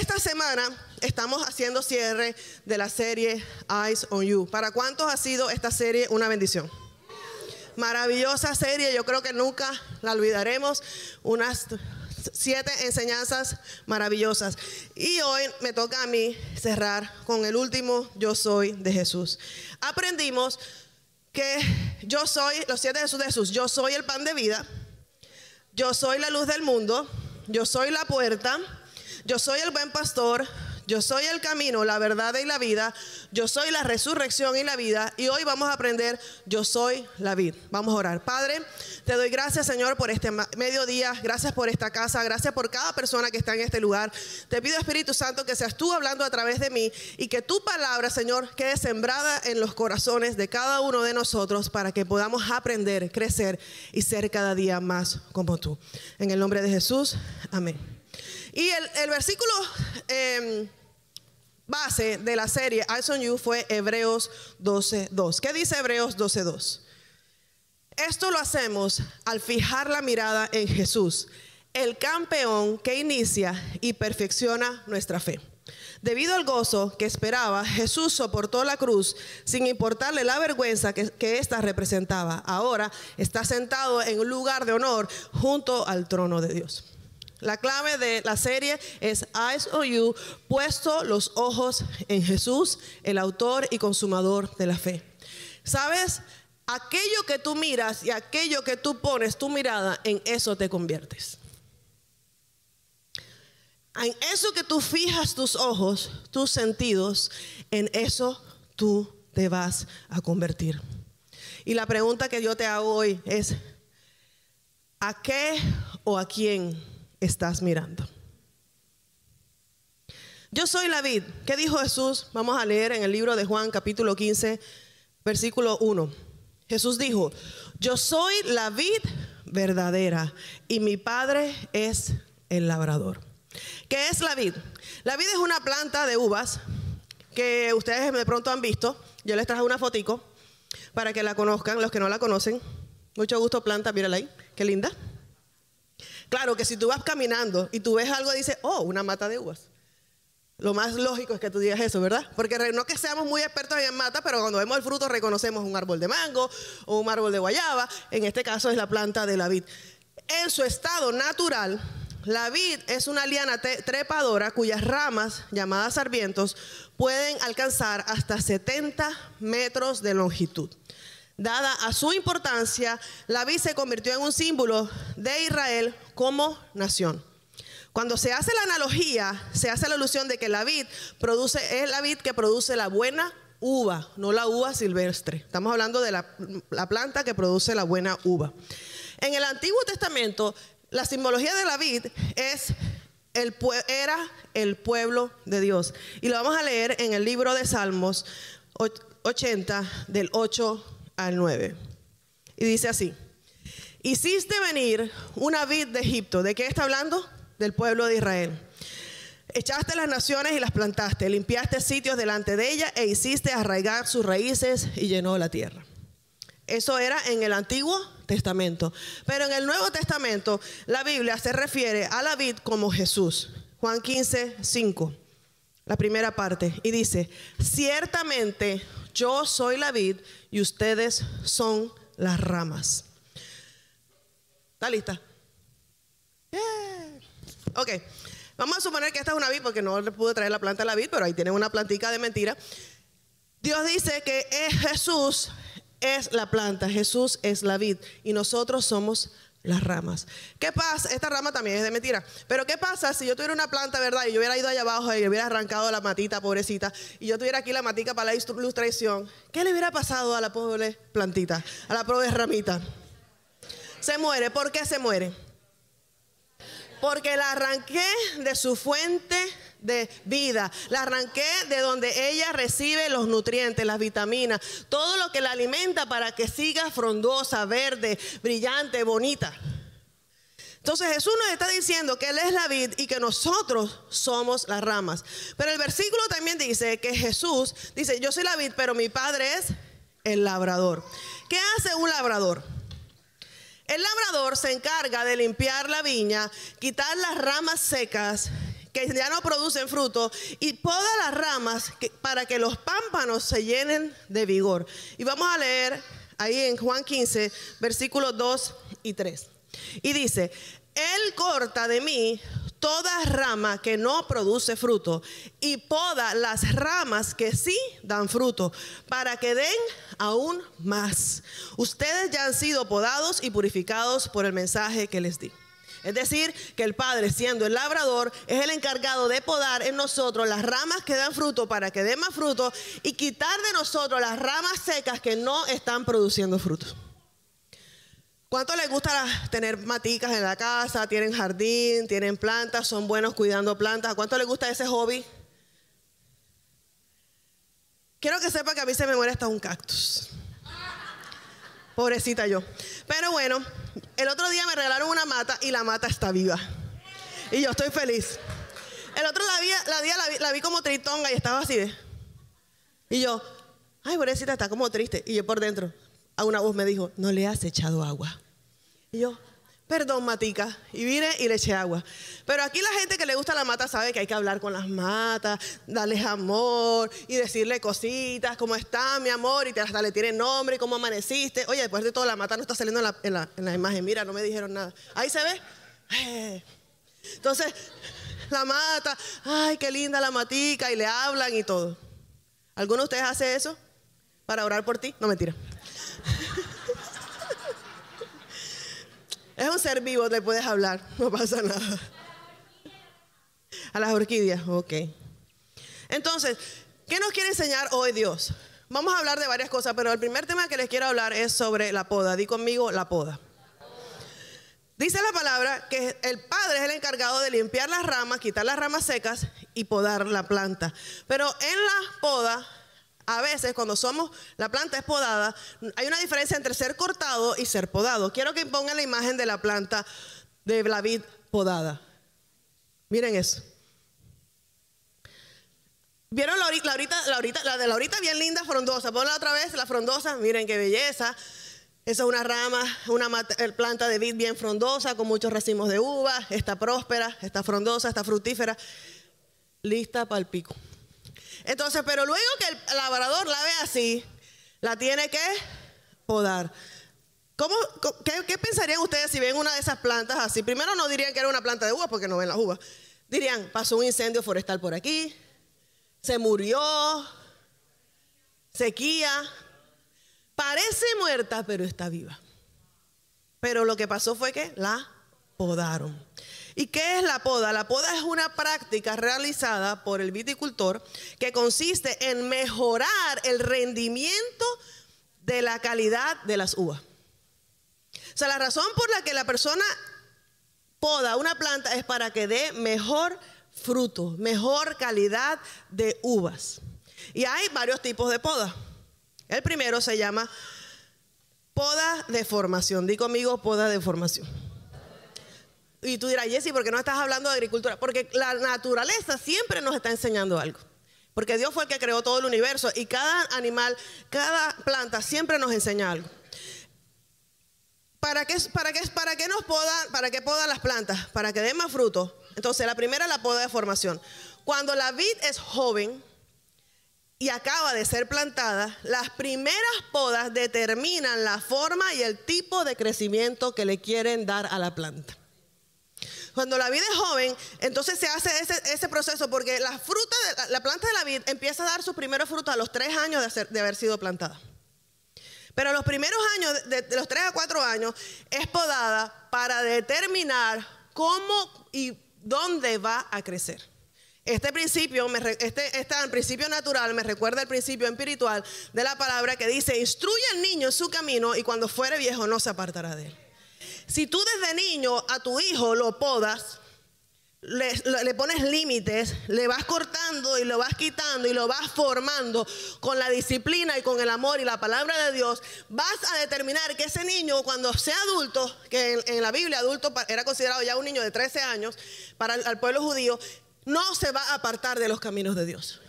Esta semana estamos haciendo cierre de la serie Eyes on You. ¿Para cuántos ha sido esta serie una bendición? Maravillosa serie, yo creo que nunca la olvidaremos. Unas siete enseñanzas maravillosas. Y hoy me toca a mí cerrar con el último yo soy de Jesús. Aprendimos que yo soy, los siete Jesús de Jesús, yo soy el pan de vida, yo soy la luz del mundo, yo soy la puerta, yo soy el buen pastor, yo soy el camino, la verdad y la vida. Yo soy la resurrección y la vida. Y hoy vamos a aprender, yo soy la vida. Vamos a orar. Padre, te doy gracias, Señor, por este mediodía. Gracias por esta casa. Gracias por cada persona que está en este lugar. Te pido, Espíritu Santo, que seas tú hablando a través de mí y que tu palabra, Señor, quede sembrada en los corazones de cada uno de nosotros para que podamos aprender, crecer y ser cada día más como tú. En el nombre de Jesús, amén. Y el, versículo em, base de la serie Eyes on You fue Hebreos 12.2. ¿Qué dice Hebreos 12.2? Esto lo hacemos al fijar la mirada en Jesús, el campeón que inicia y perfecciona nuestra fe. Debido al gozo que esperaba, Jesús soportó la cruz sin importarle la vergüenza que, que representaba. Ahora está sentado en un lugar de honor junto al trono de Dios. La clave de la serie es Eyes on You, puesto los ojos en Jesús, el autor y consumador de la fe. ¿Sabes? Aquello que tú miras y aquello que tú pones tu mirada, en eso te conviertes. En eso que tú fijas tus ojos, tus sentidos, en eso tú te vas a convertir. Y la pregunta que yo te hago hoy es, ¿a qué o a quién? Estás mirando. Yo soy la vid. ¿Qué dijo Jesús? Vamos a leer en el libro de Juan capítulo 15, versículo 1. Jesús dijo, yo soy la vid verdadera y mi padre es el labrador. ¿Qué es la vid? La vid es una planta de uvas que ustedes de pronto han visto. Yo les traje una fotico para que la conozcan, los que no la conocen. Mucho gusto planta, mírala ahí, qué linda. Claro que si tú vas caminando y tú ves algo dices, oh, una mata de uvas. Lo más lógico es que tú digas eso, ¿verdad? Porque no que seamos muy expertos en mata, pero cuando vemos el fruto reconocemos un árbol de mango o un árbol de guayaba. En este caso es la planta de la vid. En su estado natural, la vid es una liana trepadora cuyas ramas, llamadas sarmientos, pueden alcanzar hasta 70 metros de longitud. Dada a su importancia, la vid se convirtió en un símbolo de Israel como nación. Cuando se hace la analogía, se hace la alusión de que la vid produce, es la vid que produce la buena uva, no la uva silvestre. Estamos hablando de la, planta que produce la buena uva. En el Antiguo Testamento, la simbología de la vid es era el pueblo de Dios. Y lo vamos a leer en el libro de Salmos 80, del 8 al 9. Y dice así, hiciste venir una vid de Egipto. ¿De qué está hablando? Del pueblo de Israel. Echaste las naciones y las plantaste, limpiaste sitios delante de ella e hiciste arraigar sus raíces y llenó la tierra. Eso era en el Antiguo Testamento. Pero en el Nuevo Testamento la Biblia se refiere a la vid como Jesús. Juan 15, 5, la primera parte. Y dice, ciertamente yo soy la vid y ustedes son las ramas. ¿Está lista? Ok, vamos a suponer que esta es una vid porque no le pude traer la planta a la vid, pero ahí tienen una plantica de mentira. Dios dice que Jesús es la planta, Jesús es la vid y nosotros somos las ramas. ¿Qué pasa? Esta rama también es de mentira. Pero ¿qué pasa si yo tuviera una planta, verdad? Y yo hubiera ido allá abajo y hubiera arrancado la matita, pobrecita, y yo tuviera aquí la matica para la ilustración. ¿Qué le hubiera pasado a la pobre plantita, a la pobre ramita? Se muere. ¿Por qué se muere? Porque la arranqué de su fuente de vida. La arranqué de donde ella recibe los nutrientes, las vitaminas, todo lo que la alimenta para que siga frondosa, verde, brillante, bonita. Entonces Jesús nos está diciendo que Él es la vid y que nosotros somos las ramas. Pero el versículo también dice que Jesús dice, yo soy la vid, pero mi padre es el labrador. ¿Qué hace un labrador? El labrador se encarga de limpiar la viña, quitar las ramas secas que ya no producen fruto y poda las ramas para que los pámpanos se llenen de vigor. Y vamos a leer ahí en Juan 15, versículos 2 y 3. Y dice, Él corta de mí toda rama que no produce fruto y poda las ramas que sí dan fruto para que den aún más. Ustedes ya han sido podados y purificados por el mensaje que les di. Es decir, que el Padre, siendo el labrador, es el encargado de podar en nosotros las ramas que dan fruto para que den más fruto y quitar de nosotros las ramas secas que no están produciendo fruto. ¿Cuánto les gusta tener maticas en la casa? Tienen jardín, tienen plantas, son buenos cuidando plantas. cuánto les gusta ese hobby? Quiero que sepa que a mí se me muere hasta un cactus. Pobrecita yo. Pero bueno, el otro día me regalaron una mata y la mata está viva. Y yo estoy feliz. El otro día, la, día la, vi, la vi como tritonga y estaba así de. Y yo, ay, pobrecita, está como triste. Y yo por dentro, a una voz me dijo, no le has echado agua. Y yo, perdón, matica. Y vine y le eché agua. Pero aquí la gente que le gusta la mata sabe que hay que hablar con las matas, darles amor y decirle cositas, cómo está mi amor, y hasta le tiene nombre cómo amaneciste. Oye, después de todo, la mata no está saliendo en la, imagen. Mira, no me dijeron nada. Ahí se ve. Eh. Entonces, la mata, ay, qué linda la matica, y le hablan y todo. ¿Alguno de ustedes hace eso para orar por ti? No, mentira. Es un ser vivo, le puedes hablar, no pasa nada. A las orquídeas, ok. Entonces, ¿qué nos quiere enseñar hoy Dios? Vamos a hablar de varias cosas, pero el primer tema que les quiero hablar es sobre la poda. Di conmigo la poda. Dice la palabra que el padre es el encargado de limpiar las ramas, quitar las ramas secas y podar la planta. Pero en la poda a veces cuando somos, la planta es podada, hay una diferencia entre ser cortado y ser podado. Quiero que pongan la imagen de la planta de la vid podada. Miren eso. ¿Vieron la ahorita, la la de la ahorita bien linda frondosa? Ponla otra vez, la frondosa, miren qué belleza. Esa es una rama, una planta de vid bien frondosa, con muchos racimos de uva. Está próspera, está frondosa, está fructífera, lista para el pico. Entonces, pero luego que el labrador la ve así, la tiene que podar. ¿Cómo, qué, pensarían ustedes si ven una de esas plantas así? Primero no dirían que era una planta de uvas porque no ven las uvas. Dirían, pasó un incendio forestal por aquí, se murió, sequía. Parece muerta, pero está viva. Pero lo que pasó fue que la podaron. ¿Y qué es la poda? La poda es una práctica realizada por el viticultor que consiste en mejorar el rendimiento de la calidad de las uvas. O sea, la razón por la que la persona poda una planta es para que dé mejor fruto, mejor calidad de uvas. Y hay varios tipos de poda. El primero se llama poda de formación. Di conmigo poda de formación. Y tú dirás, Jesse, ¿por qué no estás hablando de agricultura? Porque la naturaleza siempre nos está enseñando algo. Porque Dios fue el que creó todo el universo y cada animal, cada planta siempre nos enseña algo. ¿Para qué, para qué, para qué nos podan, para qué podan las plantas? Para que den más frutos. Entonces, la primera es la poda de formación. Cuando la vid es joven y acaba de ser plantada, las primeras podas determinan la forma y el tipo de crecimiento que le quieren dar a la planta. Cuando la vid es joven, entonces se hace ese, proceso porque la fruta, la, planta de la vid empieza a dar sus primeros frutos a los tres años de, haber sido plantada. Pero los primeros años, de, los tres a cuatro años, es podada para determinar cómo y dónde va a crecer. Este principio, este, este principio natural me recuerda el principio espiritual de la palabra que dice, instruye al niño en su camino y cuando fuere viejo no se apartará de él. Si tú desde niño a tu hijo lo podas, le, pones límites, le vas cortando y lo vas quitando y lo vas formando con la disciplina y con el amor y la palabra de Dios, vas a determinar que ese niño cuando sea adulto, que en, la Biblia adulto era considerado ya un niño de 13 años para el pueblo judío, no se va a apartar de los caminos de Dios.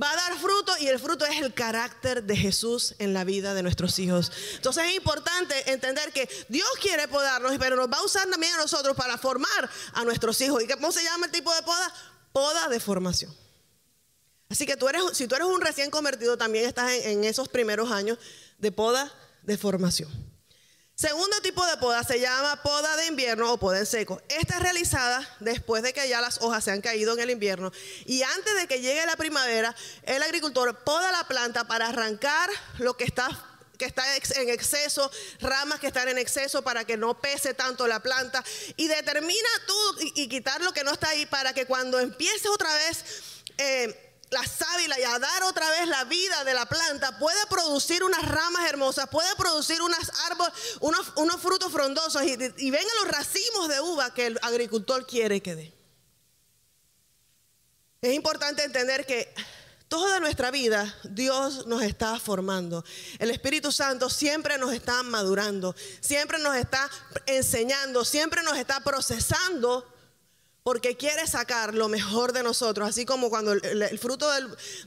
Va a dar fruto y el fruto es el carácter de Jesús en la vida de nuestros hijos. Entonces es importante entender que Dios quiere podarnos, pero nos va a usar también a nosotros para formar a nuestros hijos. ¿Y cómo se llama el tipo de poda? Poda de formación. Así que tú eres, si tú eres un recién convertido, también estás en esos primeros años de poda de formación. Segundo tipo de poda se llama poda de invierno o poda en seco. Esta es realizada después de que ya las hojas se han caído en el invierno y antes de que llegue la primavera, el agricultor poda la planta para arrancar lo que está en exceso, ramas que están en exceso para que no pese tanto la planta y determina todo y, quitar lo que no está ahí para que cuando empiece otra vez eh, la sábila y a dar otra vez la vida de la planta, puede producir unas ramas hermosas, puede producir unos árboles, unos, frutos frondosos y, y vengan los racimos de uva que el agricultor quiere que dé. Es importante entender que toda nuestra vida Dios nos está formando. El Espíritu Santo siempre nos está madurando, siempre nos está enseñando, siempre nos está procesando porque quiere sacar lo mejor de nosotros, así como cuando el, fruto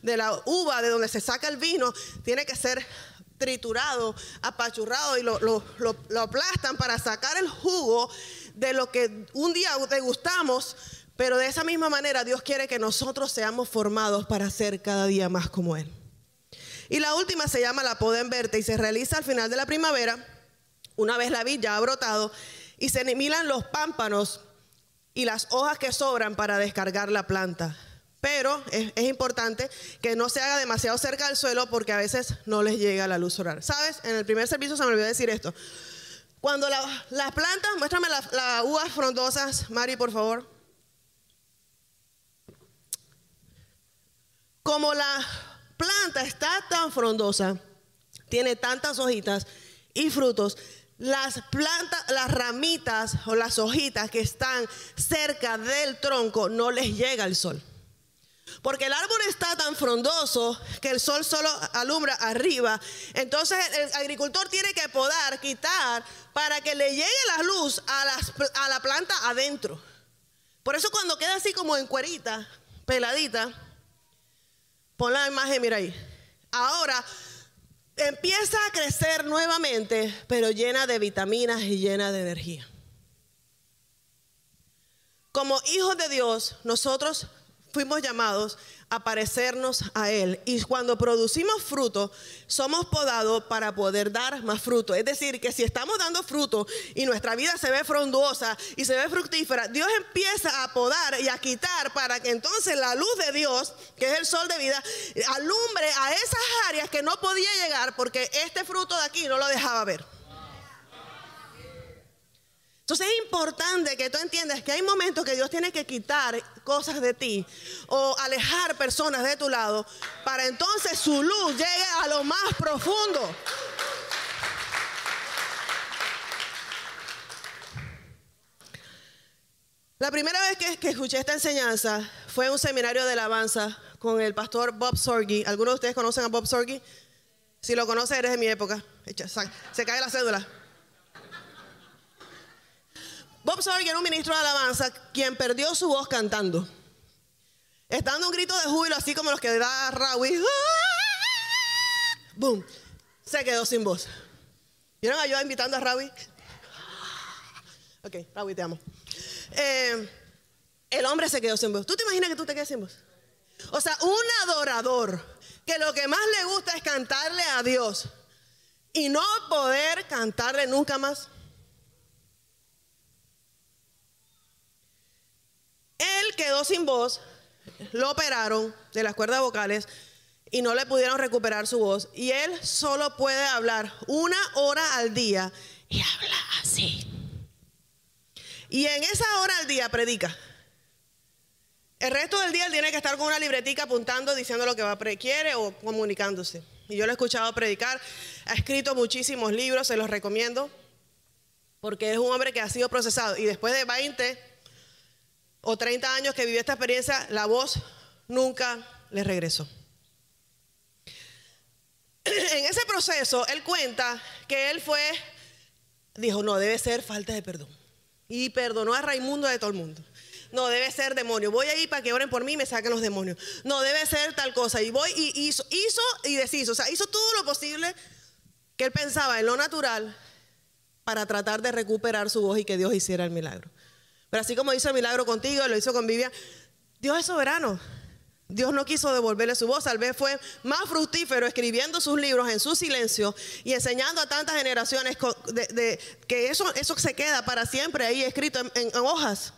de la uva, de donde se saca el vino, tiene que ser triturado, apachurrado y lo, aplastan para sacar el jugo de lo que un día degustamos, pero de esa misma manera Dios quiere que nosotros seamos formados para ser cada día más como Él. Y la última se llama la poda en verte y se realiza al final de la primavera, una vez la vid ya ha brotado, y se eliminan los pámpanos y las hojas que sobran para descargar la planta. Pero es, importante que no se haga demasiado cerca del suelo porque a veces no les llega la luz solar. ¿Sabes? En el primer servicio se me olvidó decir esto. Cuando las plantas, muéstrame las uvas frondosas, Mari, por favor. Como la planta está tan frondosa, tiene tantas hojitas y frutos, las plantas, las ramitas o las hojitas que están cerca del tronco no les llega el sol. Porque el árbol está tan frondoso que el sol solo alumbra arriba. Entonces el agricultor tiene que podar, quitar, para que le llegue la luz a, a la planta adentro. Por eso cuando queda así como en cuerita, peladita, pon la imagen, mira ahí. Ahora empieza a crecer nuevamente, pero llena de vitaminas y llena de energía. Como hijos de Dios, nosotros fuimos llamados a parecernos a Él. Y cuando producimos fruto, somos podados para poder dar más fruto. Es decir, que si estamos dando fruto y nuestra vida se ve frondosa y se ve fructífera, Dios empieza a podar y a quitar para que entonces la luz de Dios, que es el sol de vida, alumbre a esas áreas que no podía llegar porque este fruto de aquí no lo dejaba ver. Entonces es importante que tú entiendas que hay momentos que Dios tiene que quitar cosas de ti o alejar personas de tu lado para entonces su luz llegue a lo más profundo. La primera vez que, escuché esta enseñanza fue en un seminario de alabanza con el pastor Bob Sorgi. ¿Algunos de ustedes conocen a Bob Sorgi? Si lo conoces, eres de mi época. Se cae la cédula. Bob Sorge era un ministro de alabanza quien perdió su voz cantando. Está dando un grito de júbilo así como los que da Rawi. ¡Boom! Se quedó sin voz. ¿Vieron a yo invitando a Rawi? Ok, Rawi, te amo. Eh, el hombre se quedó sin voz. ¿Tú te imaginas que tú te quedes sin voz? O sea, un adorador que lo que más le gusta es cantarle a Dios y no poder cantarle nunca más. Él quedó sin voz, lo operaron de las cuerdas vocales y no le pudieron recuperar su voz. Y él solo puede hablar una hora al día y habla así. Y en esa hora al día predica. El resto del día él tiene que estar con una libretica apuntando, diciendo lo que va quiere o comunicándose. Y yo lo he escuchado predicar, ha escrito muchísimos libros, se los recomiendo, porque es un hombre que ha sido procesado. Y después de 20, o 30 años que vivió esta experiencia, la voz nunca le regresó. En ese proceso, él cuenta que él fue, dijo, no, debe ser falta de perdón. Y perdonó a Raimundo de todo el mundo. No, debe ser demonio. Voy a ir para que oren por mí y me saquen los demonios. No, debe ser tal cosa. Y voy y hizo, hizo y deshizo. O sea, hizo todo lo posible que él pensaba en lo natural para tratar de recuperar su voz y que Dios hiciera el milagro. Pero así como hizo el milagro contigo, lo hizo con Vivian, Dios es soberano. Dios no quiso devolverle su voz, tal vez fue más fructífero escribiendo sus libros en su silencio y enseñando a tantas generaciones que eso, se queda para siempre ahí escrito en, hojas.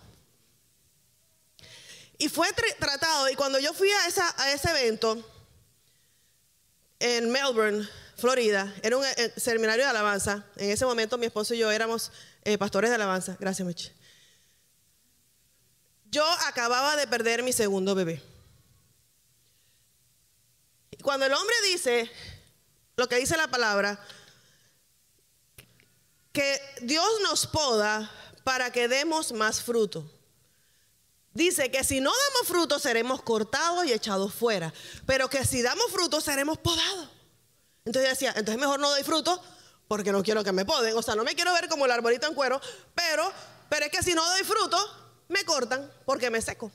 Y fue tratado, y cuando yo fui a, ese evento en Melbourne, Florida, era un eh, seminario de alabanza, en ese momento mi esposo y yo éramos eh, pastores de alabanza, gracias Meche. Yo acababa de perder mi segundo bebé. Cuando el hombre dice lo que dice la palabra, que Dios nos poda para que demos más fruto. Dice que si no damos fruto seremos cortados y echados fuera, pero que si damos fruto seremos podados. Entonces decía, entonces mejor no doy fruto porque no quiero que me poden. O sea, no me quiero ver como el arbolito en cuero, pero, pero es que si no doy fruto, me cortan porque me seco.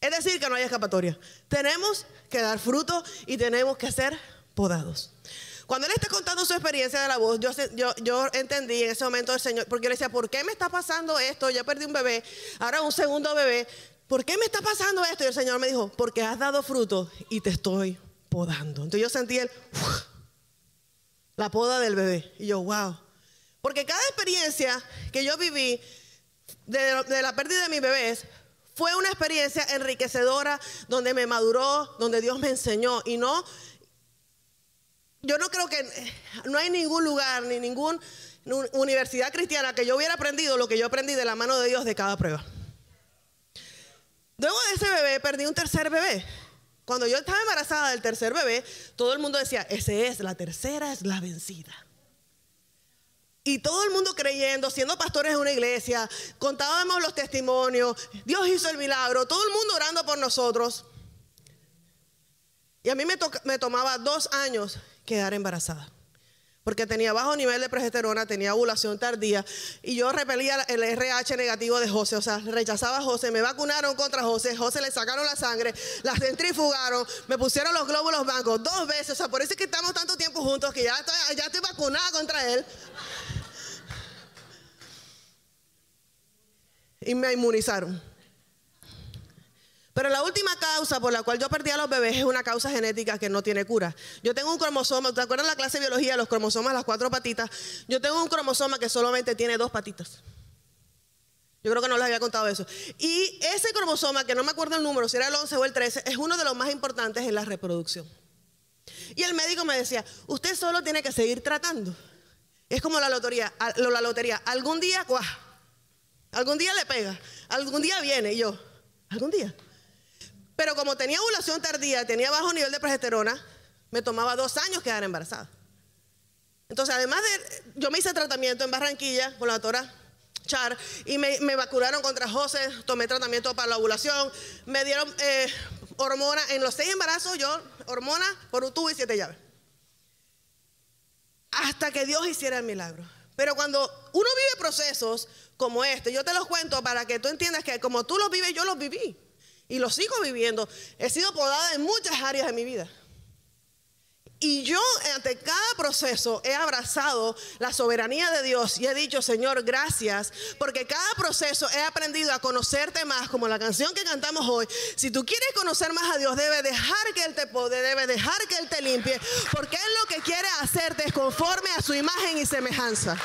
Es decir, que no hay escapatoria. Tenemos que dar fruto y tenemos que ser podados. Cuando él está contando su experiencia de la voz, yo, yo, yo entendí en ese momento el Señor, porque le decía, ¿por qué me está pasando esto? Ya perdí un bebé, ahora un segundo bebé. ¿Por qué me está pasando esto? Y el Señor me dijo, porque has dado fruto y te estoy podando. Entonces yo sentí el, la poda del bebé. Y yo, wow. Porque cada experiencia que yo viví de, la pérdida de mis bebés fue una experiencia enriquecedora donde me maduró, donde Dios me enseñó y no yo no creo que no hay ningún lugar ni ninguna universidad cristiana que yo hubiera aprendido lo que yo aprendí de la mano de Dios de cada prueba. Luego de ese bebé perdí un tercer bebé. Cuando yo estaba embarazada del tercer bebé, todo el mundo decía, ese es, la tercera es la vencida. Y todo el mundo creyendo, siendo pastores de una iglesia, contábamos los testimonios, Dios hizo el milagro, todo el mundo orando por nosotros. Y a mí me, me tomaba dos años quedar embarazada porque tenía bajo nivel de progesterona, tenía ovulación tardía y yo repelía el RH negativo de José, o sea, rechazaba a José, me vacunaron contra José, José le sacaron la sangre, la centrifugaron, me pusieron los glóbulos blancos dos veces, o sea, por eso es que estamos tanto tiempo juntos que ya ya estoy vacunada contra él. Y me inmunizaron. Pero la última causa por la cual yo perdí a los bebés es una causa genética que no tiene cura. Yo tengo un cromosoma, ¿te acuerdas la clase de biología, los cromosomas, las cuatro patitas? Yo tengo un cromosoma que solamente tiene dos patitas. Yo creo que no les había contado eso. Y ese cromosoma, que no me acuerdo el número, si era el 11 o el 13, es uno de los más importantes en la reproducción. Y el médico me decía, usted solo tiene que seguir tratando. Es como la lotería, la lotería. Algún día, ¡guau! Algún día le pega, algún día viene y yo, algún día. Pero como tenía ovulación tardía, tenía bajo nivel de progesterona, me tomaba dos años quedar embarazada. Entonces, además de, yo me hice tratamiento en Barranquilla con la doctora Char y me, vacunaron contra José, tomé tratamiento para la ovulación, me dieron eh, hormona, en los seis embarazos yo, hormona por un tubo y siete llaves. Hasta que Dios hiciera el milagro. Pero cuando uno vive procesos como este, yo te los cuento para que tú entiendas que como tú los vives, yo los viví y lo sigo viviendo. He sido podada en muchas áreas de mi vida. Y yo ante cada proceso he abrazado la soberanía de Dios y he dicho, Señor, gracias, porque cada proceso he aprendido a conocerte más, como la canción que cantamos hoy. Si tú quieres conocer más a Dios, debe dejar que Él te pode, debe dejar que Él te limpie, porque Él lo que quiere hacerte es conforme a su imagen y semejanza.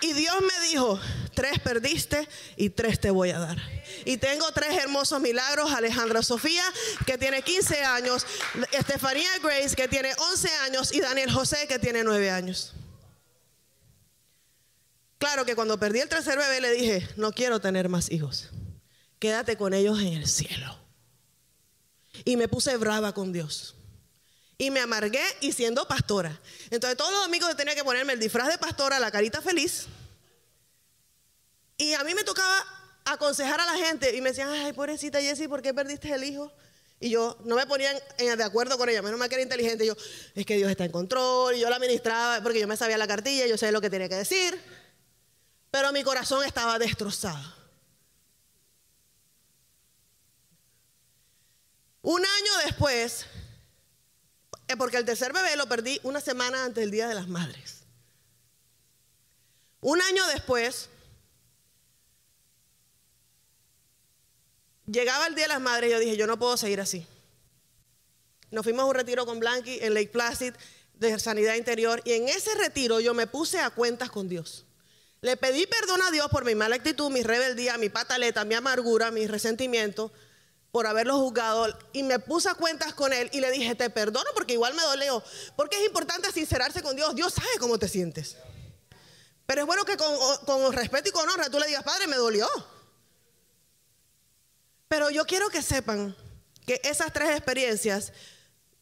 Y Dios me dijo, tres perdiste y tres te voy a dar. Y tengo tres hermosos milagros. Alejandra Sofía, que tiene 15 años. Estefanía Grace, que tiene 11 años. Y Daniel José, que tiene 9 años. Claro que cuando perdí el tercer bebé le dije, no quiero tener más hijos. Quédate con ellos en el cielo. Y me puse brava con Dios. Y me amargué y siendo pastora. Entonces todos los domingos tenía que ponerme el disfraz de pastora, la carita feliz. Y a mí me tocaba aconsejar a la gente y me decían, ay, pobrecita Jessie, ¿por qué perdiste el hijo? Y yo no me ponía de acuerdo con ella, menos mal que era inteligente. Yo, es que Dios está en control, y yo la administraba porque yo me sabía la cartilla, yo sabía lo que tenía que decir. Pero mi corazón estaba destrozado. Un año después, eh, porque el tercer bebé lo perdí una semana antes del Día de las Madres. Un año después, llegaba el Día de las Madres y yo dije, yo no puedo seguir así. Nos fuimos a un retiro con Blanqui en Lake Placid de Sanidad Interior y en ese retiro yo me puse a cuentas con Dios. Le pedí perdón a Dios por mi mala actitud, mi rebeldía, mi pataleta, mi amargura, mi resentimiento por haberlo juzgado y me puse a cuentas con él y le dije, te perdono porque igual me dolió. Porque es importante sincerarse con Dios. Dios sabe cómo te sientes. Pero es bueno que con respeto y con honra tú le digas, Padre, me dolió. Pero yo quiero que sepan que esas tres experiencias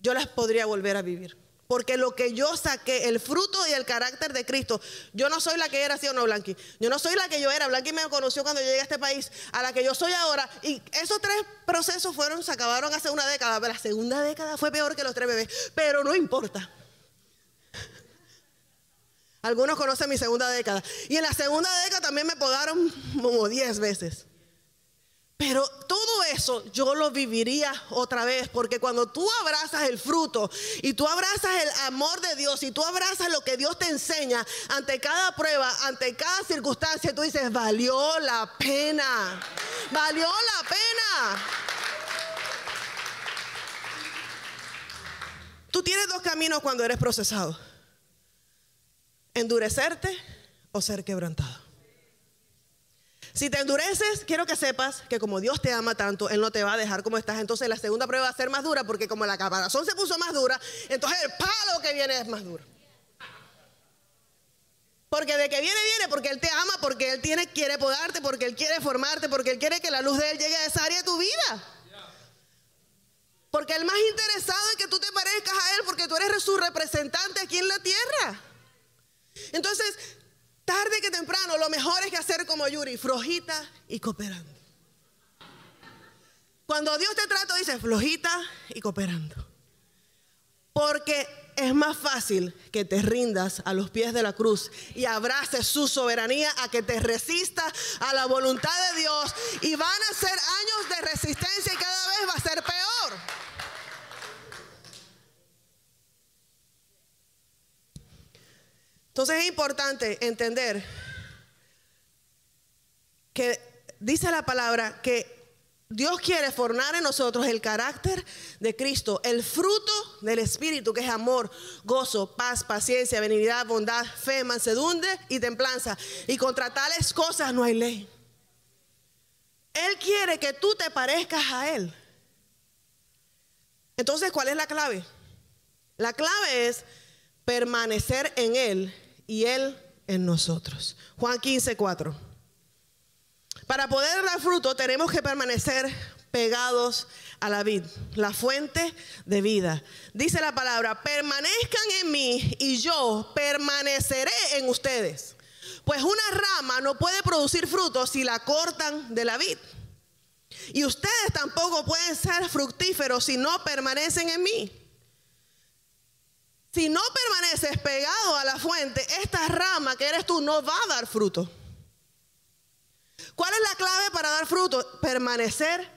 yo las podría volver a vivir. Porque lo que yo saqué, el fruto y el carácter de Cristo, yo no soy la que era, sí o no, Blanqui. Yo no soy la que yo era. Blanqui me conoció cuando llegué a este país, a la que yo soy ahora. Y esos tres procesos fueron, se acabaron hace una década. La segunda década fue peor que los tres bebés. Pero no importa. Algunos conocen mi segunda década. Y en la segunda década también me podaron como diez veces. Pero todo eso yo lo viviría otra vez, porque cuando tú abrazas el fruto y tú abrazas el amor de Dios y tú abrazas lo que Dios te enseña ante cada prueba, ante cada circunstancia, tú dices, valió la pena, valió la pena. Tú tienes dos caminos cuando eres procesado, endurecerte o ser quebrantado. Si te endureces, quiero que sepas que como Dios te ama tanto, Él no te va a dejar como estás. Entonces la segunda prueba va a ser más dura porque como la caparazón se puso más dura, entonces el palo que viene es más duro. Porque de que viene, viene, porque Él te ama, porque Él tiene, quiere podarte, porque Él quiere formarte, porque Él quiere que la luz de Él llegue a esa área de tu vida. Porque Él más interesado en que tú te parezcas a Él, porque tú eres su representante aquí en la tierra. Entonces, Tarde que temprano, lo mejor es que hacer como Yuri, flojita y cooperando. Cuando Dios te trata, dice flojita y cooperando. Porque es más fácil que te rindas a los pies de la cruz y abraces su soberanía a que te resistas a la voluntad de Dios. Y van a ser años de resistencia y cada vez va a ser peor. Entonces es importante entender que dice la palabra que Dios quiere formar en nosotros el carácter de Cristo, el fruto del Espíritu, que es amor, gozo, paz, paciencia, benignidad, bondad, fe, mansedumbre y templanza. Y contra tales cosas no hay ley. Él quiere que tú te parezcas a Él. Entonces, ¿cuál es la clave? La clave es permanecer en Él y Él en nosotros. Juan 15, 4. Para poder dar fruto tenemos que permanecer pegados a la vid, la fuente de vida. Dice la palabra, permanezcan en mí y yo permaneceré en ustedes. Pues una rama no puede producir fruto si la cortan de la vid. Y ustedes tampoco pueden ser fructíferos si no permanecen en mí. Si no permaneces pegado a la fuente, esta rama que eres tú no va a dar fruto. ¿Cuál es la clave para dar fruto? Permanecer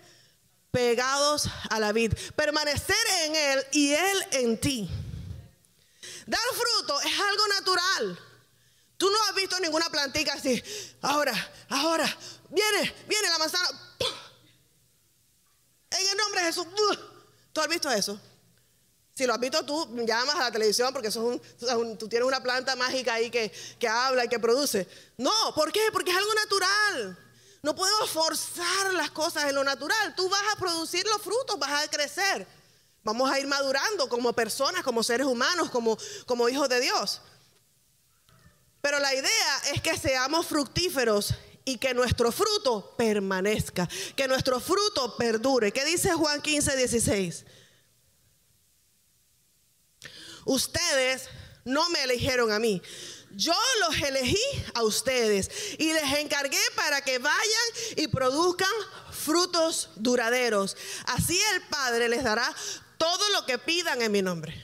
pegados a la vid. Permanecer en Él y Él en ti. Dar fruto es algo natural. Tú no has visto ninguna plantica así. Ahora, ahora, viene, viene la manzana. En el nombre de Jesús. ¿Tú has visto eso? Si lo has visto tú, llamas a la televisión porque tú tienes una planta mágica ahí que, que habla y que produce. No, ¿por qué? Porque es algo natural. No podemos forzar las cosas en lo natural. Tú vas a producir los frutos, vas a crecer. Vamos a ir madurando como personas, como seres humanos, como, como hijos de Dios. Pero la idea es que seamos fructíferos y que nuestro fruto permanezca, que nuestro fruto perdure. ¿Qué dice Juan 15, 16? Ustedes no me eligieron a mí. Yo los elegí a ustedes y les encargué para que vayan y produzcan frutos duraderos. Así el Padre les dará todo lo que pidan en mi nombre.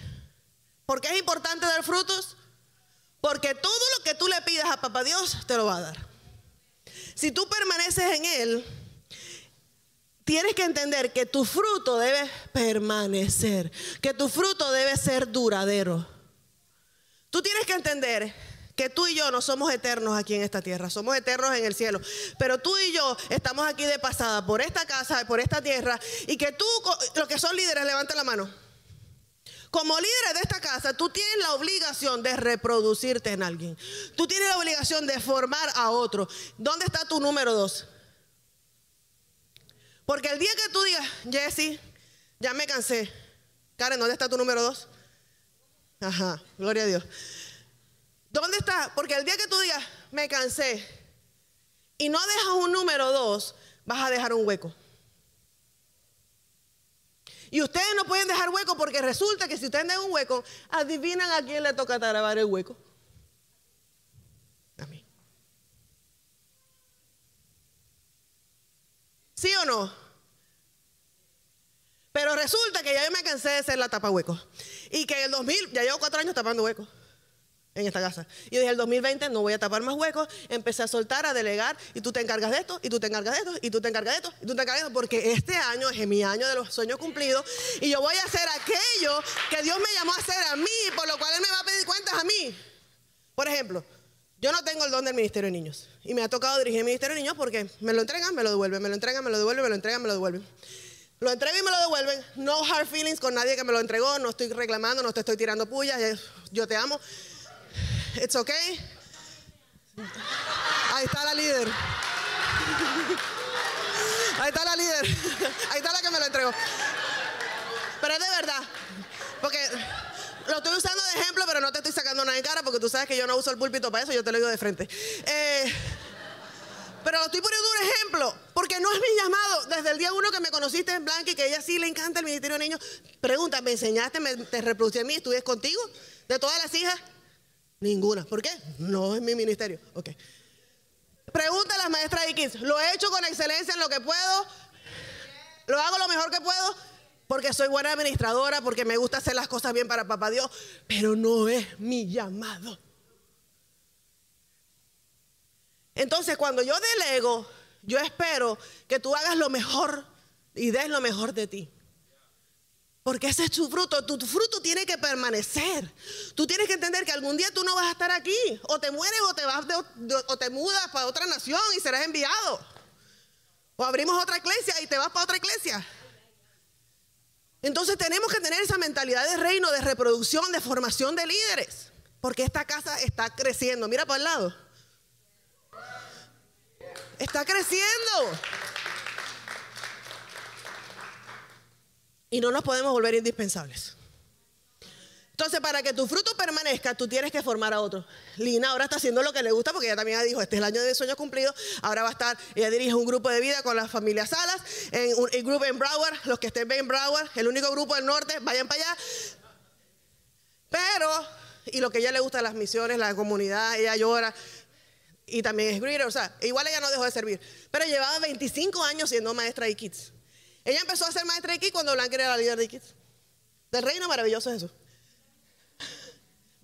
¿Por qué es importante dar frutos? Porque todo lo que tú le pidas a Papá Dios te lo va a dar. Si tú permaneces en Él, tienes que entender que tu fruto debe permanecer, que tu fruto debe ser duradero. Tú tienes que entender que tú y yo no somos eternos aquí en esta tierra, somos eternos en el cielo. Pero tú y yo estamos aquí de pasada por esta casa, por esta tierra, y que tú, los que son líderes, levanten la mano. Como líderes de esta casa, tú tienes la obligación de reproducirte en alguien. Tú tienes la obligación de formar a otro. ¿Dónde está tu número dos? Porque el día que tú digas, Jesse, ya me cansé. Karen, ¿dónde está tu número dos? Ajá, gloria a Dios. ¿Dónde está? Porque el día que tú digas, me cansé, y no dejas un número dos, vas a dejar un hueco. Y ustedes no pueden dejar hueco porque resulta que si ustedes dejan un hueco, adivinan a quién le toca grabar el hueco. A mí. ¿Sí o no? Pero resulta que ya yo me cansé de ser la tapa hueco. Y que en el 2000, ya llevo cuatro años tapando huecos en esta casa. Y dije, el 2020 no voy a tapar más huecos. Empecé a soltar, a delegar, y tú te encargas de esto, y tú te encargas de esto, y tú te encargas de esto, y tú te encargas de esto, porque este año es mi año de los sueños cumplidos, y yo voy a hacer aquello que Dios me llamó a hacer a mí, por lo cual Él me va a pedir cuentas a mí. Por ejemplo, yo no tengo el don del Ministerio de Niños, y me ha tocado dirigir el Ministerio de Niños porque me lo entregan, me lo devuelven, me lo entregan, me lo devuelven, me lo entregan, me lo devuelven. Lo entrego y me lo devuelven. No hard feelings con nadie que me lo entregó. No estoy reclamando, no te estoy tirando pullas. Yo te amo. It's okay. Ahí está la líder. Ahí está la líder. Ahí está la que me lo entregó. Pero es de verdad. Porque lo estoy usando de ejemplo, pero no te estoy sacando nada en cara porque tú sabes que yo no uso el púlpito para eso, yo te lo digo de frente. Eh, pero lo estoy poniendo un ejemplo, porque no es mi llamado. Desde el día uno que me conociste en Blanca y que ella sí le encanta el ministerio de niños, pregunta, ¿me enseñaste, me, te reproducí a mí, estudié contigo? ¿De todas las hijas? Ninguna. ¿Por qué? No es mi ministerio. Ok. Pregunta a las maestras Kids. ¿Lo he hecho con excelencia en lo que puedo? ¿Lo hago lo mejor que puedo? Porque soy buena administradora, porque me gusta hacer las cosas bien para papá Dios, pero no es mi llamado. Entonces, cuando yo delego, yo espero que tú hagas lo mejor y des lo mejor de ti. Porque ese es tu fruto. Tu, fruto tiene que permanecer. Tú tienes que entender que algún día tú no vas a estar aquí. O te mueres o te, vas o te mudas para otra nación y serás enviado. O abrimos otra iglesia y te vas para otra iglesia. Entonces tenemos que tener esa mentalidad de reino, de reproducción, de formación de líderes. Porque esta casa está creciendo. Mira para el lado. Está creciendo. y no nos podemos volver indispensables. Entonces, para que tu fruto permanezca, tú tienes que formar a otro. Lina ahora está haciendo lo que le gusta porque ella también dijo, este es el año de sueños cumplidos. Ahora va a estar, ella dirige un grupo de vida con las familias Salas, en el grupo en Broward, los que estén en Broward, el único grupo del norte, vayan para allá. Pero, y lo que a ella le gusta, las misiones, la comunidad, ella llora. Y también es greeter, o sea, igual ella no dejó de servir. Pero llevaba 25 años siendo maestra de kids. Ella empezó a ser maestra de Kids cuando Blanca era la líder de Kids. Del reino maravilloso es eso.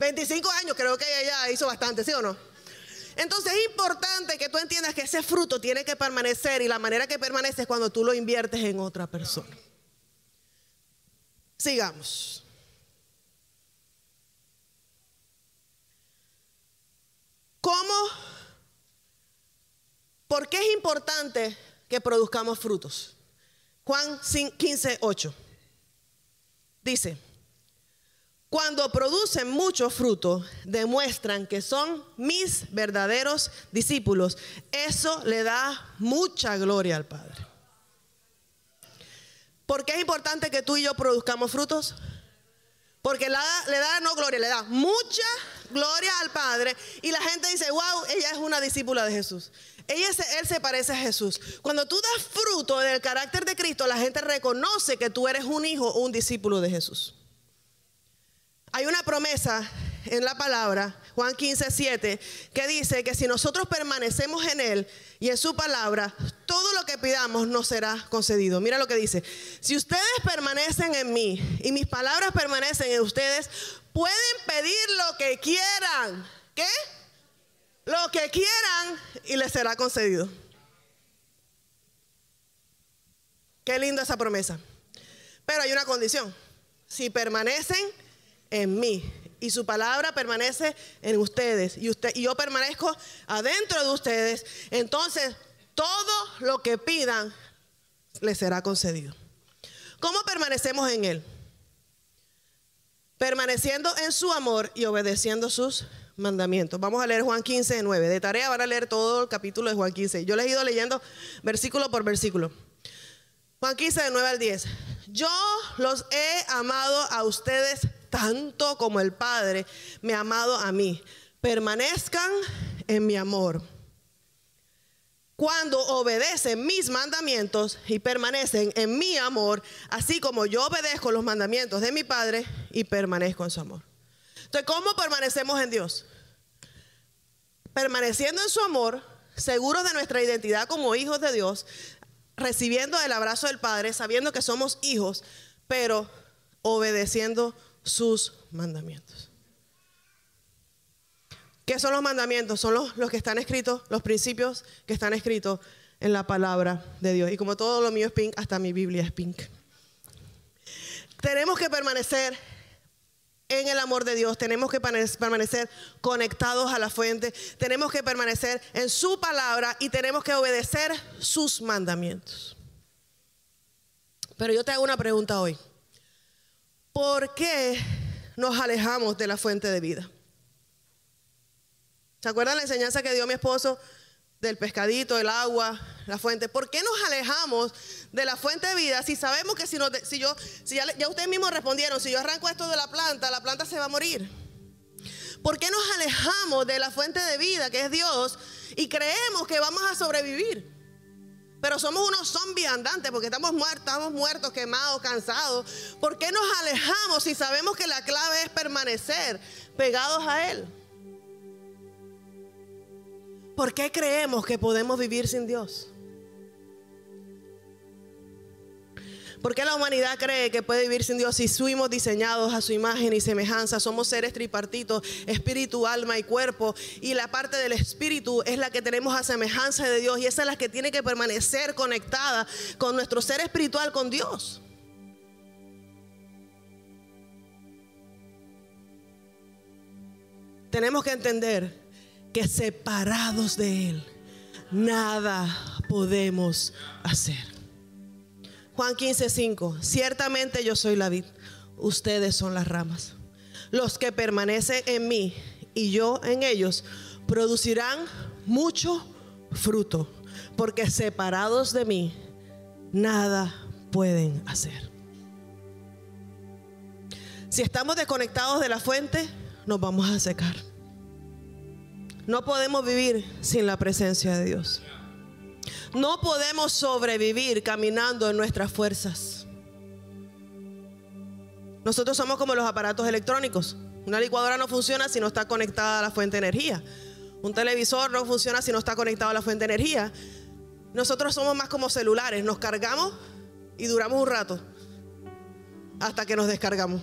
25 años, creo que ella hizo bastante, ¿sí o no? Entonces es importante que tú entiendas que ese fruto tiene que permanecer y la manera que permanece es cuando tú lo inviertes en otra persona. Sigamos. ¿Cómo? ¿Por qué es importante que produzcamos frutos? Juan 15, 8. Dice, cuando producen mucho fruto, demuestran que son mis verdaderos discípulos. Eso le da mucha gloria al Padre. ¿Por qué es importante que tú y yo produzcamos frutos? Porque le da, le da no gloria, le da mucha gloria al Padre. Y la gente dice, wow, ella es una discípula de Jesús. Ella, él se parece a Jesús. Cuando tú das fruto del carácter de Cristo, la gente reconoce que tú eres un hijo o un discípulo de Jesús. Hay una promesa en la palabra, Juan 15, 7, que dice que si nosotros permanecemos en Él y en su palabra, todo lo que pidamos nos será concedido. Mira lo que dice. Si ustedes permanecen en mí y mis palabras permanecen en ustedes, pueden pedir lo que quieran. ¿Qué? Lo que quieran y les será concedido. Qué linda esa promesa. Pero hay una condición. Si permanecen en mí y su palabra permanece en ustedes y, usted, y yo permanezco adentro de ustedes, entonces todo lo que pidan les será concedido. ¿Cómo permanecemos en Él? Permaneciendo en su amor y obedeciendo sus mandamientos. Vamos a leer Juan 15, 9. De tarea van a leer todo el capítulo de Juan 15. Yo les he ido leyendo versículo por versículo. Juan 15, de 9 al 10. Yo los he amado a ustedes tanto como el Padre me ha amado a mí. Permanezcan en mi amor. Cuando obedecen mis mandamientos y permanecen en mi amor, así como yo obedezco los mandamientos de mi Padre y permanezco en su amor. Entonces, ¿cómo permanecemos en Dios? Permaneciendo en su amor, seguros de nuestra identidad como hijos de Dios, recibiendo el abrazo del Padre, sabiendo que somos hijos, pero obedeciendo sus mandamientos. ¿Qué son los mandamientos? Son los, los, que están escritos, los principios que están escritos en la palabra de Dios. Y como todo lo mío es pink, hasta mi Biblia es pink. Tenemos que permanecer en el amor de Dios, tenemos que permanecer conectados a la fuente, tenemos que permanecer en su palabra y tenemos que obedecer sus mandamientos. Pero yo te hago una pregunta hoy. ¿Por qué nos alejamos de la fuente de vida? ¿Se acuerdan la enseñanza que dio mi esposo del pescadito, el agua, la fuente? ¿Por qué nos alejamos de la fuente de vida si sabemos que si, no, si yo, si ya, ya ustedes mismos respondieron, si yo arranco esto de la planta, la planta se va a morir? ¿Por qué nos alejamos de la fuente de vida que es Dios y creemos que vamos a sobrevivir? Pero somos unos zombies andantes porque estamos muertos, estamos muertos, quemados, cansados. ¿Por qué nos alejamos si sabemos que la clave es permanecer pegados a Él? ¿Por qué creemos que podemos vivir sin Dios? ¿Por qué la humanidad cree que puede vivir sin Dios si fuimos diseñados a su imagen y semejanza? Somos seres tripartitos, espíritu, alma y cuerpo. Y la parte del espíritu es la que tenemos a semejanza de Dios y esa es la que tiene que permanecer conectada con nuestro ser espiritual, con Dios. Tenemos que entender que separados de Él, nada podemos hacer. Juan 15, 5. Ciertamente yo soy la vid, ustedes son las ramas. Los que permanecen en mí y yo en ellos producirán mucho fruto, porque separados de mí nada pueden hacer. Si estamos desconectados de la fuente, nos vamos a secar. No podemos vivir sin la presencia de Dios. No podemos sobrevivir caminando en nuestras fuerzas. Nosotros somos como los aparatos electrónicos. Una licuadora no funciona si no está conectada a la fuente de energía. Un televisor no funciona si no está conectado a la fuente de energía. Nosotros somos más como celulares. Nos cargamos y duramos un rato hasta que nos descargamos.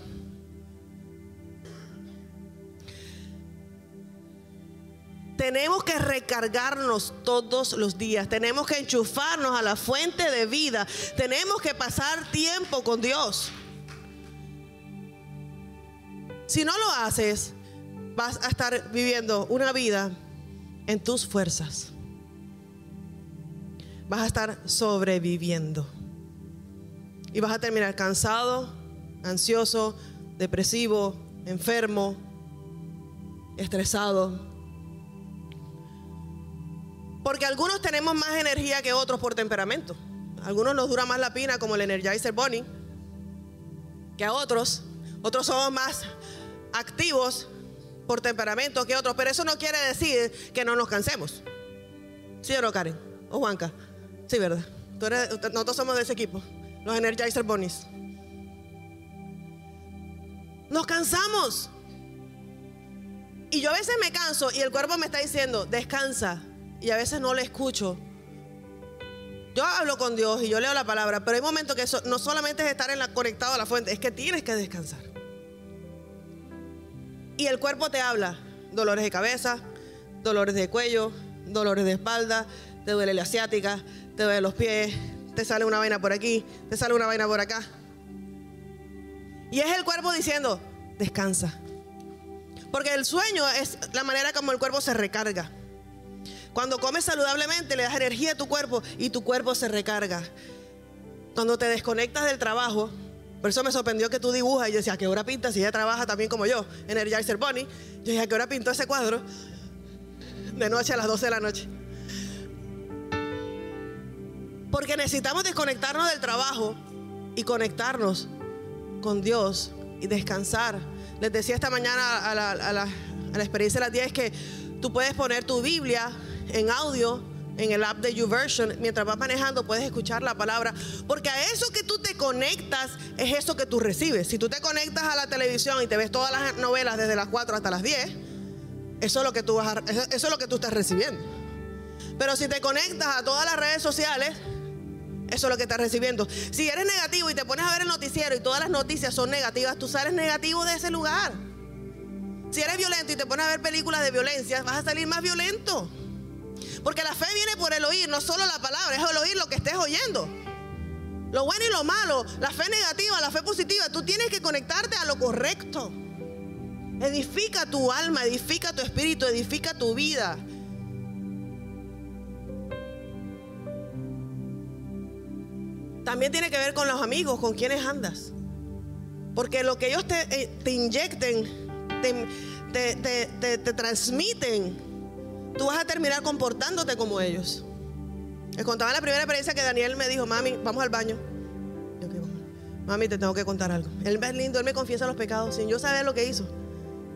Tenemos que recargarnos todos los días. Tenemos que enchufarnos a la fuente de vida. Tenemos que pasar tiempo con Dios. Si no lo haces, vas a estar viviendo una vida en tus fuerzas. Vas a estar sobreviviendo. Y vas a terminar cansado, ansioso, depresivo, enfermo, estresado. Porque algunos tenemos más energía que otros por temperamento. algunos nos dura más la pina, como el Energizer Bunny, que a otros. Otros somos más activos por temperamento que otros. Pero eso no quiere decir que no nos cansemos. ¿Sí o no, Karen? ¿O Juanca? Sí, ¿verdad? nosotros somos de ese equipo, los Energizer Bunnies. Nos cansamos. Y yo a veces me canso y el cuerpo me está diciendo, descansa, y a veces no le escucho. Yo hablo con Dios y yo leo la palabra, pero hay momentos que no solamente es estar en la, conectado a la fuente, es que tienes que descansar. Y el cuerpo te habla, dolores de cabeza, dolores de cuello, dolores de espalda, te duele la asiática, te duele los pies, te sale una vaina por aquí, te sale una vaina por acá. Y es el cuerpo diciendo, descansa. Porque el sueño es la manera como el cuerpo se recarga. Cuando comes saludablemente le das energía a tu cuerpo y tu cuerpo se recarga. Cuando te desconectas del trabajo, por eso me sorprendió que tú dibujas y yo decía, ¿a qué hora pintas? Si ella trabaja también como yo, en Energizer Bunny. Yo dije, ¿a qué hora pintó ese cuadro? De noche a las 12 de la noche. Porque necesitamos desconectarnos del trabajo y conectarnos con Dios y descansar. Les decía esta mañana a la experiencia de las 10 que tú puedes poner tu Biblia en audio en el app de YouVersion, mientras vas manejando puedes escuchar la palabra, porque a eso que tú te conectas es eso que tú recibes. Si tú te conectas a la televisión y te ves todas las novelas desde las 4 hasta las 10, eso es lo que tú vas eso es lo que tú estás recibiendo. Pero si te conectas a todas las redes sociales, eso es lo que estás recibiendo. Si eres negativo y te pones a ver el noticiero y todas las noticias son negativas, tú sales negativo de ese lugar. Si eres violento y te pones a ver películas de violencia, vas a salir más violento. Porque la fe viene por el oír, no solo la palabra, es el oír lo que estés oyendo. Lo bueno y lo malo, la fe negativa, la fe positiva, tú tienes que conectarte a lo correcto. Edifica tu alma, edifica tu espíritu, edifica tu vida. También tiene que ver con los amigos, con quienes andas. Porque lo que ellos te, eh, te inyecten, te, te, te transmiten, tú vas a terminar comportándote como ellos. Les contaba la primera experiencia que Daniel me dijo, mami, vamos al baño. Yo, Mami, te tengo que contar algo. Él es lindo, él me confiesa los pecados sin yo saber lo que hizo.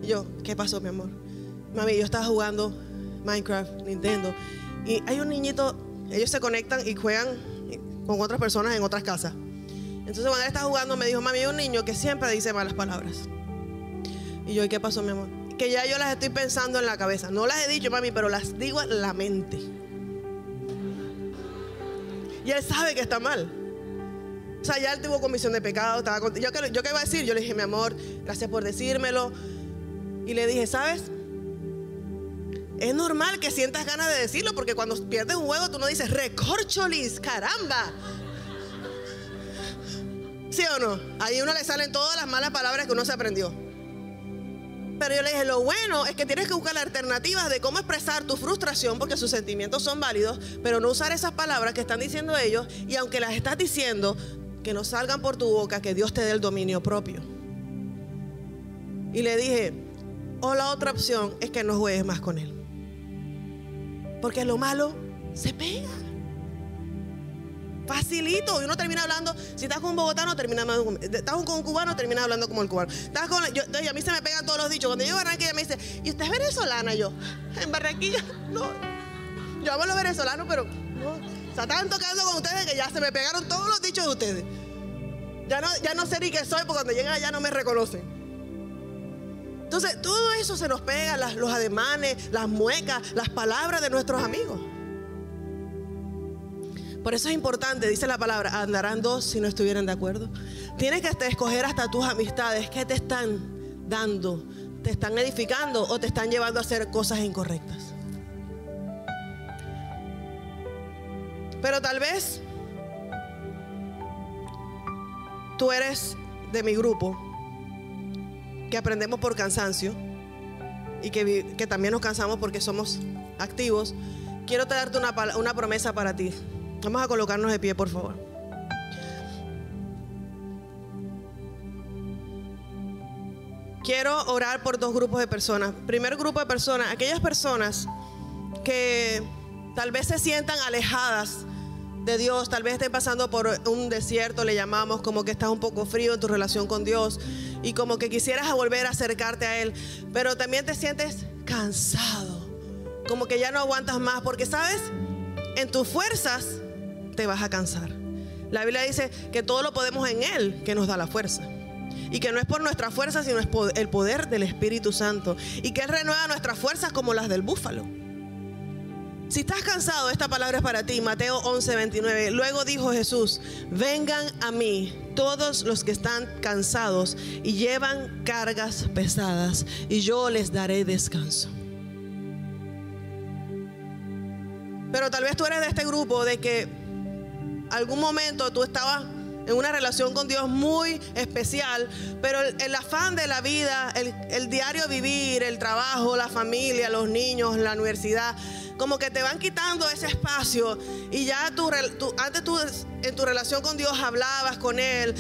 Y yo, ¿qué pasó, mi amor? Mami, yo estaba jugando Minecraft, Nintendo. Y hay un niñito, ellos se conectan y juegan con otras personas en otras casas. Entonces cuando él está jugando me dijo, mami, hay un niño que siempre dice malas palabras. Y yo, ¿y qué pasó, mi amor? Que ya yo las estoy pensando en la cabeza. No las he dicho, mami, pero las digo en la mente. Y él sabe que está mal. O sea, ya él tuvo comisión de pecado. Yo, yo qué iba a decir, yo le dije, mi amor, gracias por decírmelo. Y le dije, ¿sabes? Es normal que sientas ganas de decirlo porque cuando pierdes un juego tú no dices, recorcholis, caramba. ¿Sí o no? Ahí uno le salen todas las malas palabras que uno se aprendió. Pero yo le dije, lo bueno es que tienes que buscar alternativas de cómo expresar tu frustración, porque sus sentimientos son válidos, pero no usar esas palabras que están diciendo ellos, y aunque las estás diciendo, que no salgan por tu boca, que Dios te dé el dominio propio. Y le dije, o la otra opción es que no juegues más con él. Porque lo malo se pega. Facilito. Y uno termina hablando, si estás con un bogotano, termina hablando con, estás con un cubano, termina hablando como el cubano. Estás con, a mí se me pegan todos los dichos. Cuando yo a Barranquilla me dice, ¿y usted es venezolana? Yo, en Barranquilla, no. Yo hablo venezolano, pero no. O sea, estaban tocando con ustedes que ya se me pegaron todos los dichos de ustedes. Ya no, ya no sé ni qué soy porque cuando llegan allá no me reconocen. Entonces, todo eso se nos pega, los ademanes, las muecas, las palabras de nuestros amigos. Por eso es importante, dice la palabra, andarán dos si no estuvieran de acuerdo. Tienes que escoger hasta tus amistades que te están dando, te están edificando o te están llevando a hacer cosas incorrectas. Pero tal vez tú eres de mi grupo, que aprendemos por cansancio y que, también nos cansamos porque somos activos. Quiero darte una promesa para ti. Vamos a colocarnos de pie, por favor. Quiero orar por dos grupos de personas. Primer grupo de personas, aquellas personas que tal vez se sientan alejadas de Dios, tal vez estén pasando por un desierto, le llamamos, como que estás un poco frío en tu relación con Dios y como que quisieras volver a acercarte a Él, pero también te sientes cansado, como que ya no aguantas más, porque sabes, en tus fuerzas te vas a cansar. La Biblia dice que todo lo podemos en Él, que nos da la fuerza. Y que no es por nuestra fuerza, sino es por el poder del Espíritu Santo. Y que Él renueva nuestras fuerzas como las del búfalo. Si estás cansado, esta palabra es para ti. Mateo 11, 29. Luego dijo Jesús, vengan a mí todos los que están cansados y llevan cargas pesadas, y yo les daré descanso. Pero tal vez tú eres de este grupo de que algún momento tú estabas en una relación con Dios muy especial, pero el, afán de la vida, el, diario vivir, el trabajo, la familia, los niños, la universidad, como que te van quitando ese espacio y ya tú, antes tú en tu relación con Dios hablabas con Él,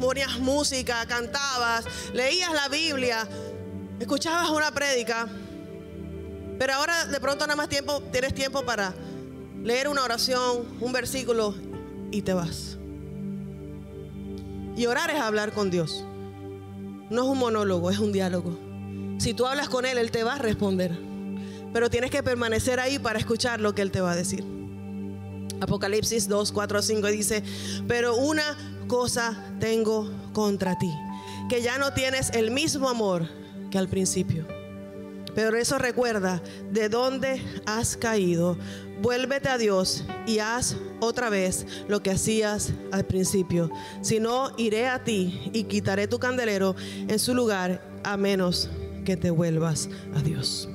ponías música, cantabas, leías la Biblia, escuchabas una prédica, pero ahora de pronto nada más tiempo, tienes tiempo para leer una oración, un versículo y te vas. Y orar es hablar con Dios. No es un monólogo, es un diálogo. Si tú hablas con Él, Él te va a responder. Pero tienes que permanecer ahí para escuchar lo que Él te va a decir. Apocalipsis 2, 4, 5 dice, pero una cosa tengo contra ti, que ya no tienes el mismo amor que al principio. Pero eso recuerda de dónde has caído. Vuélvete a Dios y haz otra vez lo que hacías al principio. Si no, iré a ti y quitaré tu candelero en su lugar a menos que te vuelvas a Dios.